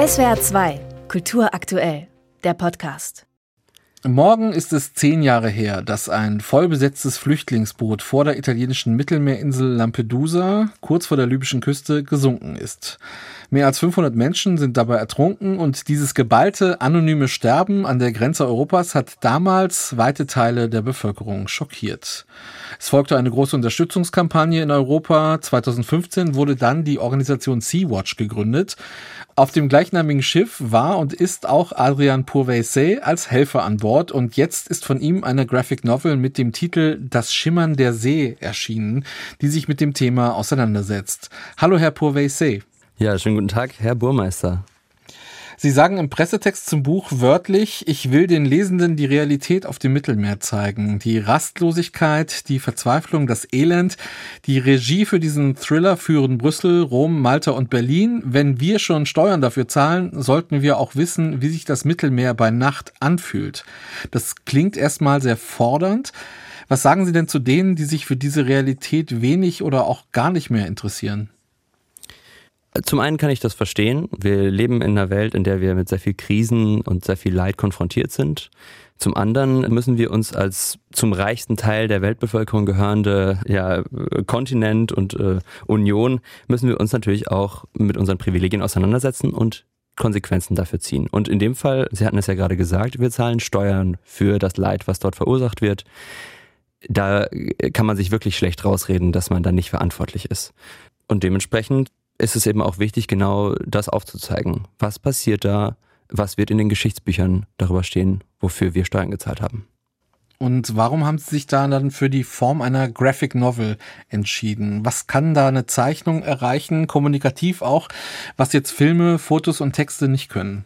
SWR 2, Kultur aktuell, der Podcast. Morgen ist es zehn Jahre her, dass ein vollbesetztes Flüchtlingsboot vor der italienischen Mittelmeerinsel Lampedusa, kurz vor der libyschen Küste, gesunken ist. Mehr als 500 Menschen sind dabei ertrunken und dieses geballte, anonyme Sterben an der Grenze Europas hat damals weite Teile der Bevölkerung schockiert. Es folgte eine große Unterstützungskampagne in Europa. 2015 wurde dann die Organisation Sea-Watch gegründet. Auf dem gleichnamigen Schiff war und ist auch Adrian Pourveissé als Helfer an Bord und jetzt ist von ihm eine Graphic Novel mit dem Titel Das Schimmern der See erschienen, die sich mit dem Thema auseinandersetzt. Hallo Herr Pourveissé. Ja, schönen guten Tag, Herr Burmeister. Sie sagen im Pressetext zum Buch wörtlich, ich will den Lesenden die Realität auf dem Mittelmeer zeigen. Die Rastlosigkeit, die Verzweiflung, das Elend. Die Regie für diesen Thriller führen Brüssel, Rom, Malta und Berlin. Wenn wir schon Steuern dafür zahlen, sollten wir auch wissen, wie sich das Mittelmeer bei Nacht anfühlt. Das klingt erstmal sehr fordernd. Was sagen Sie denn zu denen, die sich für diese Realität wenig oder auch gar nicht mehr interessieren? Zum einen kann ich das verstehen. Wir leben in einer Welt, in der wir mit sehr viel Krisen und sehr viel Leid konfrontiert sind. Zum anderen müssen wir uns als zum reichsten Teil der Weltbevölkerung gehörende ja, Kontinent und äh, Union müssen wir uns natürlich auch mit unseren Privilegien auseinandersetzen und Konsequenzen dafür ziehen. Und in dem Fall, Sie hatten es ja gerade gesagt, wir zahlen Steuern für das Leid, was dort verursacht wird. Da kann man sich wirklich schlecht rausreden, dass man da nicht verantwortlich ist. Und dementsprechend ist es eben auch wichtig, genau das aufzuzeigen. Was passiert da? Was wird in den Geschichtsbüchern darüber stehen, wofür wir Steuern gezahlt haben? Und warum haben Sie sich da dann für die Form einer Graphic Novel entschieden? Was kann da eine Zeichnung erreichen, kommunikativ auch, was jetzt Filme, Fotos und Texte nicht können?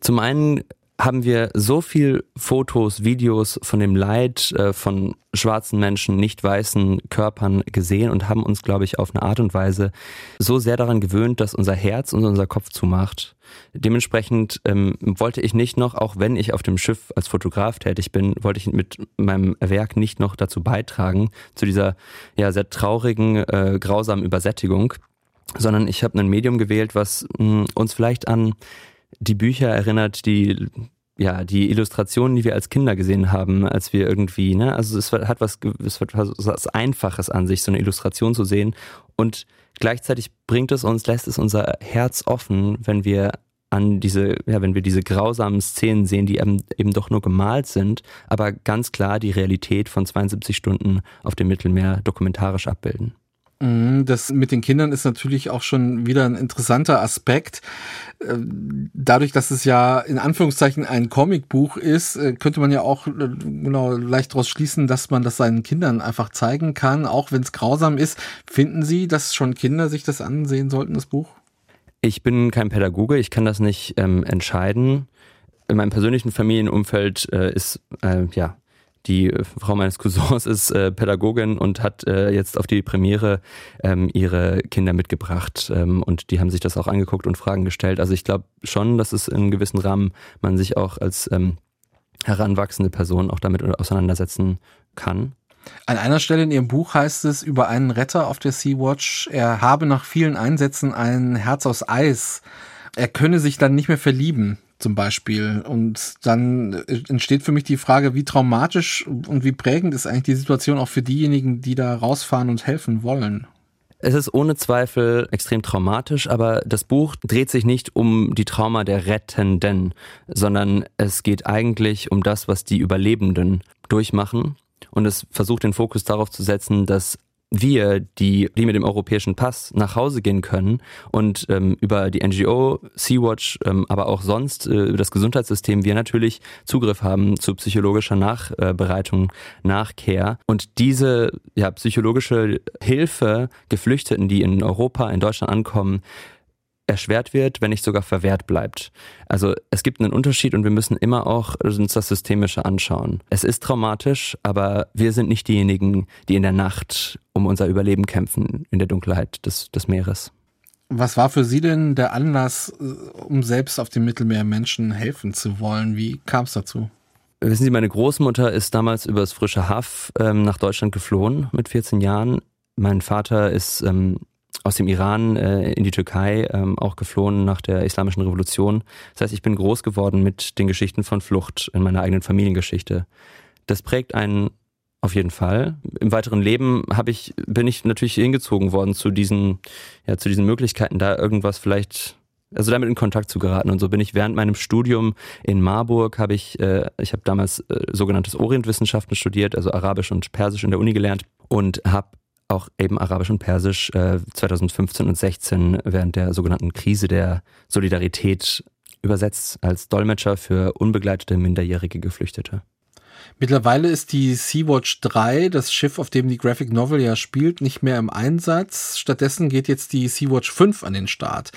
Zum einen haben wir so viel Fotos, Videos von dem Leid äh, von schwarzen Menschen, nicht weißen Körpern gesehen und haben uns, glaube ich, auf eine Art und Weise so sehr daran gewöhnt, dass unser Herz und unser Kopf zumacht. Dementsprechend ähm, wollte ich nicht noch, auch wenn ich auf dem Schiff als Fotograf tätig bin, wollte ich mit meinem Werk nicht noch dazu beitragen, zu dieser ja sehr traurigen, äh, grausamen Übersättigung, sondern ich habe ein Medium gewählt, was mh, hm, uns vielleicht an die Bücher erinnert, die ja, die Illustrationen, die wir als Kinder gesehen haben, als wir irgendwie, ne, also es hat was, es hat was Einfaches an sich, so eine Illustration zu sehen. Und gleichzeitig bringt es uns, lässt es unser Herz offen, wenn wir an diese, ja, wenn wir diese grausamen Szenen sehen, die eben, eben doch nur gemalt sind, aber ganz klar die Realität von 72 Stunden auf dem Mittelmeer dokumentarisch abbilden. Mhm, das mit den Kindern ist natürlich auch schon wieder ein interessanter Aspekt. Äh, dadurch, dass es ja in Anführungszeichen ein Comicbuch ist, äh, könnte man ja auch äh, genau leicht daraus schließen, dass man das seinen Kindern einfach zeigen kann, auch wenn es grausam ist. Finden Sie, dass schon Kinder sich das ansehen sollten, das Buch? Ich bin kein Pädagoge, ich kann das nicht ähm, entscheiden. In meinem persönlichen Familienumfeld äh, ist äh, ja die äh, Frau meines Cousins ist äh, Pädagogin und hat äh, jetzt auf die Premiere ähm, ihre Kinder mitgebracht ähm, und die haben sich das auch angeguckt und Fragen gestellt. Also ich glaube schon, dass es in gewissen Rahmen man sich auch als ähm, heranwachsende Person auch damit auseinandersetzen kann. An einer Stelle in Ihrem Buch heißt es über einen Retter auf der Sea-Watch, er habe nach vielen Einsätzen ein Herz aus Eis. Er könne sich dann nicht mehr verlieben zum Beispiel. Und dann entsteht für mich die Frage, wie traumatisch und wie prägend ist eigentlich die Situation auch für diejenigen, die da rausfahren und helfen wollen. Es ist ohne Zweifel extrem traumatisch, aber das Buch dreht sich nicht um die Trauma der Rettenden, sondern es geht eigentlich um das, was die Überlebenden durchmachen. Und es versucht den Fokus darauf zu setzen, dass wir, die, die mit dem europäischen Pass nach Hause gehen können und ähm, über die NGO Sea-Watch, ähm, aber auch sonst äh, über das Gesundheitssystem wir natürlich Zugriff haben zu psychologischer Nachbereitung, Nachkehr. Und diese ja, psychologische Hilfe Geflüchteten, die in Europa, in Deutschland ankommen, erschwert wird, wenn nicht sogar verwehrt bleibt. Also es gibt einen Unterschied und wir müssen immer auch uns das Systemische anschauen. Es ist traumatisch, aber wir sind nicht diejenigen, die in der Nacht um unser Überleben kämpfen in der Dunkelheit des, des Meeres. Was war für Sie denn der Anlass, um selbst auf dem Mittelmeer Menschen helfen zu wollen? Wie kam es dazu? Wissen Sie, meine Großmutter ist damals übers frische Haff ähm, nach Deutschland geflohen mit 14 Jahren. Mein Vater ist ähm, aus dem Iran äh, in die Türkei, ähm, auch geflohen nach der Islamischen Revolution. Das heißt, ich bin groß geworden mit den Geschichten von Flucht in meiner eigenen Familiengeschichte. Das prägt einen auf jeden Fall. Im weiteren Leben habe ich, bin ich natürlich hingezogen worden zu diesen, ja, zu diesen Möglichkeiten, da irgendwas vielleicht, also damit in Kontakt zu geraten. Und so bin ich während meinem Studium in Marburg, habe ich, äh, ich habe damals äh, sogenanntes Orientwissenschaften studiert, also Arabisch und Persisch in der Uni gelernt und habe auch eben Arabisch und Persisch äh, 2015 und 16 während der sogenannten Krise der Solidarität übersetzt als Dolmetscher für unbegleitete minderjährige Geflüchtete. Mittlerweile ist die Sea-Watch 3, das Schiff, auf dem die Graphic Novel ja spielt, nicht mehr im Einsatz. Stattdessen geht jetzt die Sea-Watch 5 an den Start.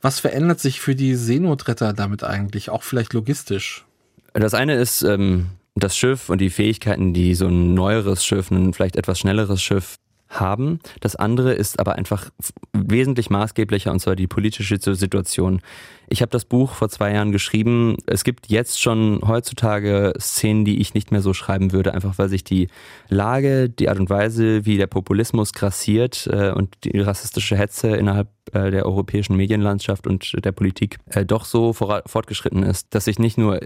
Was verändert sich für die Seenotretter damit eigentlich, auch vielleicht logistisch? Das eine ist ähm, das Schiff und die Fähigkeiten, die so ein neueres Schiff, ein vielleicht etwas schnelleres Schiff haben. Das andere ist aber einfach wesentlich maßgeblicher und zwar die politische Situation. Ich habe das Buch vor zwei Jahren geschrieben. Es gibt jetzt schon heutzutage Szenen, die ich nicht mehr so schreiben würde, einfach weil sich die Lage, die Art und Weise, wie der Populismus grassiert äh, und die rassistische Hetze innerhalb äh, der europäischen Medienlandschaft und der Politik äh, doch so fortgeschritten ist, dass sich nicht nur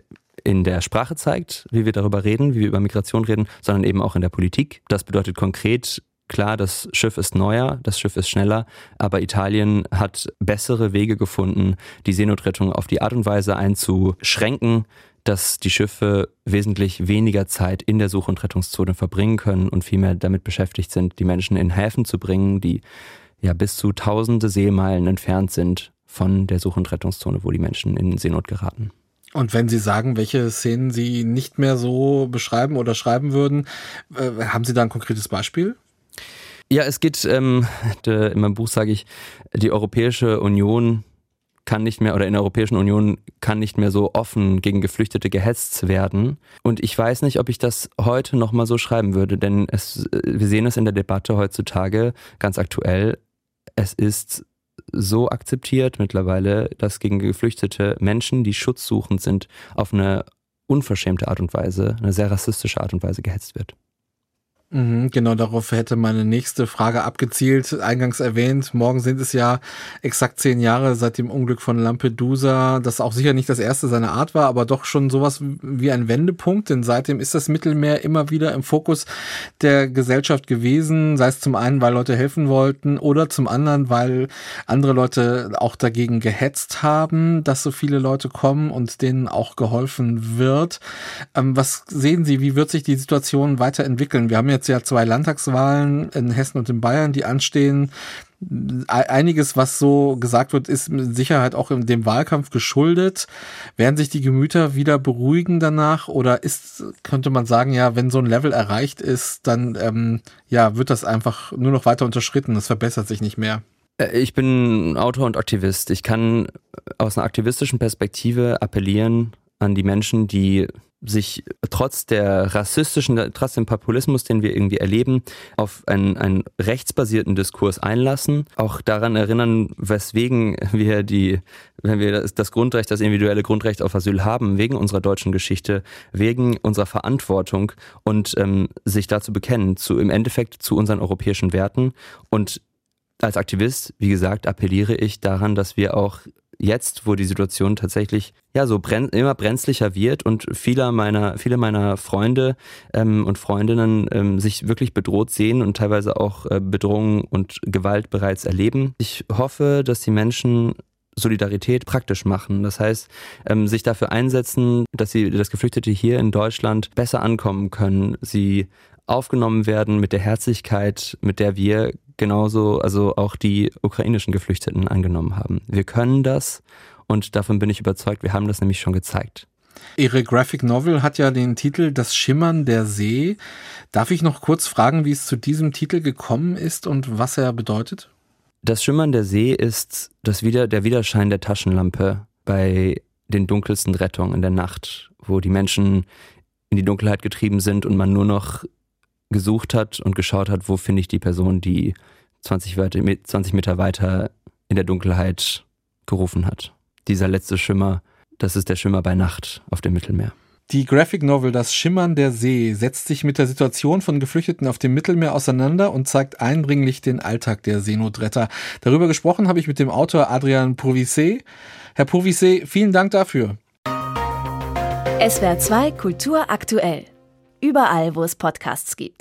in der Sprache zeigt, wie wir darüber reden, wie wir über Migration reden, sondern eben auch in der Politik. Das bedeutet konkret, Klar, das Schiff ist neuer, das Schiff ist schneller, aber Italien hat bessere Wege gefunden, die Seenotrettung auf die Art und Weise einzuschränken, dass die Schiffe wesentlich weniger Zeit in der Such- und Rettungszone verbringen können und vielmehr damit beschäftigt sind, die Menschen in Häfen zu bringen, die ja bis zu tausende Seemeilen entfernt sind von der Such- und Rettungszone, wo die Menschen in Seenot geraten. Und wenn Sie sagen, welche Szenen Sie nicht mehr so beschreiben oder schreiben würden, äh, haben Sie da ein konkretes Beispiel? Ja, es geht, ähm, in meinem Buch sage ich, die Europäische Union kann nicht mehr oder in der Europäischen Union kann nicht mehr so offen gegen Geflüchtete gehetzt werden. Und ich weiß nicht, ob ich das heute nochmal so schreiben würde, denn es, wir sehen es in der Debatte heutzutage ganz aktuell. Es ist so akzeptiert mittlerweile, dass gegen geflüchtete Menschen, die schutzsuchend sind, auf eine unverschämte Art und Weise, eine sehr rassistische Art und Weise gehetzt wird. Mhm, genau darauf hätte meine nächste Frage abgezielt. Eingangs erwähnt, morgen sind es ja exakt zehn Jahre seit dem Unglück von Lampedusa, das auch sicher nicht das erste seiner Art war, aber doch schon sowas wie ein Wendepunkt, denn seitdem ist das Mittelmeer immer wieder im Fokus der Gesellschaft gewesen, sei es zum einen, weil Leute helfen wollten oder zum anderen, weil andere Leute auch dagegen gehetzt haben, dass so viele Leute kommen und denen auch geholfen wird. Ähm, was sehen Sie, wie wird sich die Situation weiterentwickeln? Wir haben jetzt jetzt ja zwei Landtagswahlen in Hessen und in Bayern, die anstehen. Einiges, was so gesagt wird, ist mit Sicherheit auch dem Wahlkampf geschuldet. Werden sich die Gemüter wieder beruhigen danach oder ist, könnte man sagen, ja, wenn so ein Level erreicht ist, dann ähm, ja, wird das einfach nur noch weiter unterschritten. Es verbessert sich nicht mehr. Äh, ich bin Autor und Aktivist. Ich kann aus einer aktivistischen Perspektive appellieren an die Menschen, die sich trotz der rassistischen, trotz dem Populismus, den wir irgendwie erleben, auf einen, einen rechtsbasierten Diskurs einlassen. Auch daran erinnern, weswegen wir die, wenn wir das, Grundrecht, das individuelle Grundrecht auf Asyl haben, wegen unserer deutschen Geschichte, wegen unserer Verantwortung und ähm, sich dazu bekennen, zu im Endeffekt zu unseren europäischen Werten. Und als Aktivist, wie gesagt, appelliere ich daran, dass wir auch jetzt, wo die Situation tatsächlich ja so brenn, immer brenzlicher wird und viele meiner, viele meiner Freunde ähm, und Freundinnen ähm, sich wirklich bedroht sehen und teilweise auch äh, Bedrohung und Gewalt bereits erleben. Ich hoffe, dass die Menschen Solidarität praktisch machen. Das heißt, ähm, sich dafür einsetzen, dass sie, dass Geflüchtete hier in Deutschland besser ankommen können. Sie aufgenommen werden mit der Herzlichkeit, mit der wir genauso, also auch die ukrainischen Geflüchteten angenommen haben. Wir können das und davon bin ich überzeugt, wir haben das nämlich schon gezeigt. Ihre Graphic Novel hat ja den Titel Das Schimmern der See. Darf ich noch kurz fragen, wie es zu diesem Titel gekommen ist und was er bedeutet? Das Schimmern der See ist das Wider der Widerschein der Taschenlampe bei den dunkelsten Rettungen in der Nacht, wo die Menschen in die Dunkelheit getrieben sind und man nur noch gesucht hat und geschaut hat, wo finde ich die Person, die 20, 20 Meter weiter in der Dunkelheit gerufen hat. Dieser letzte Schimmer, das ist der Schimmer bei Nacht auf dem Mittelmeer. Die Graphic Novel Das Schimmern der See setzt sich mit der Situation von Geflüchteten auf dem Mittelmeer auseinander und zeigt eindringlich den Alltag der Seenotretter. Darüber gesprochen habe ich mit dem Autor Adrian Purvisé. Herr Purvisé, vielen Dank dafür. SWR 2 Kultur aktuell. Überall, wo es Podcasts gibt.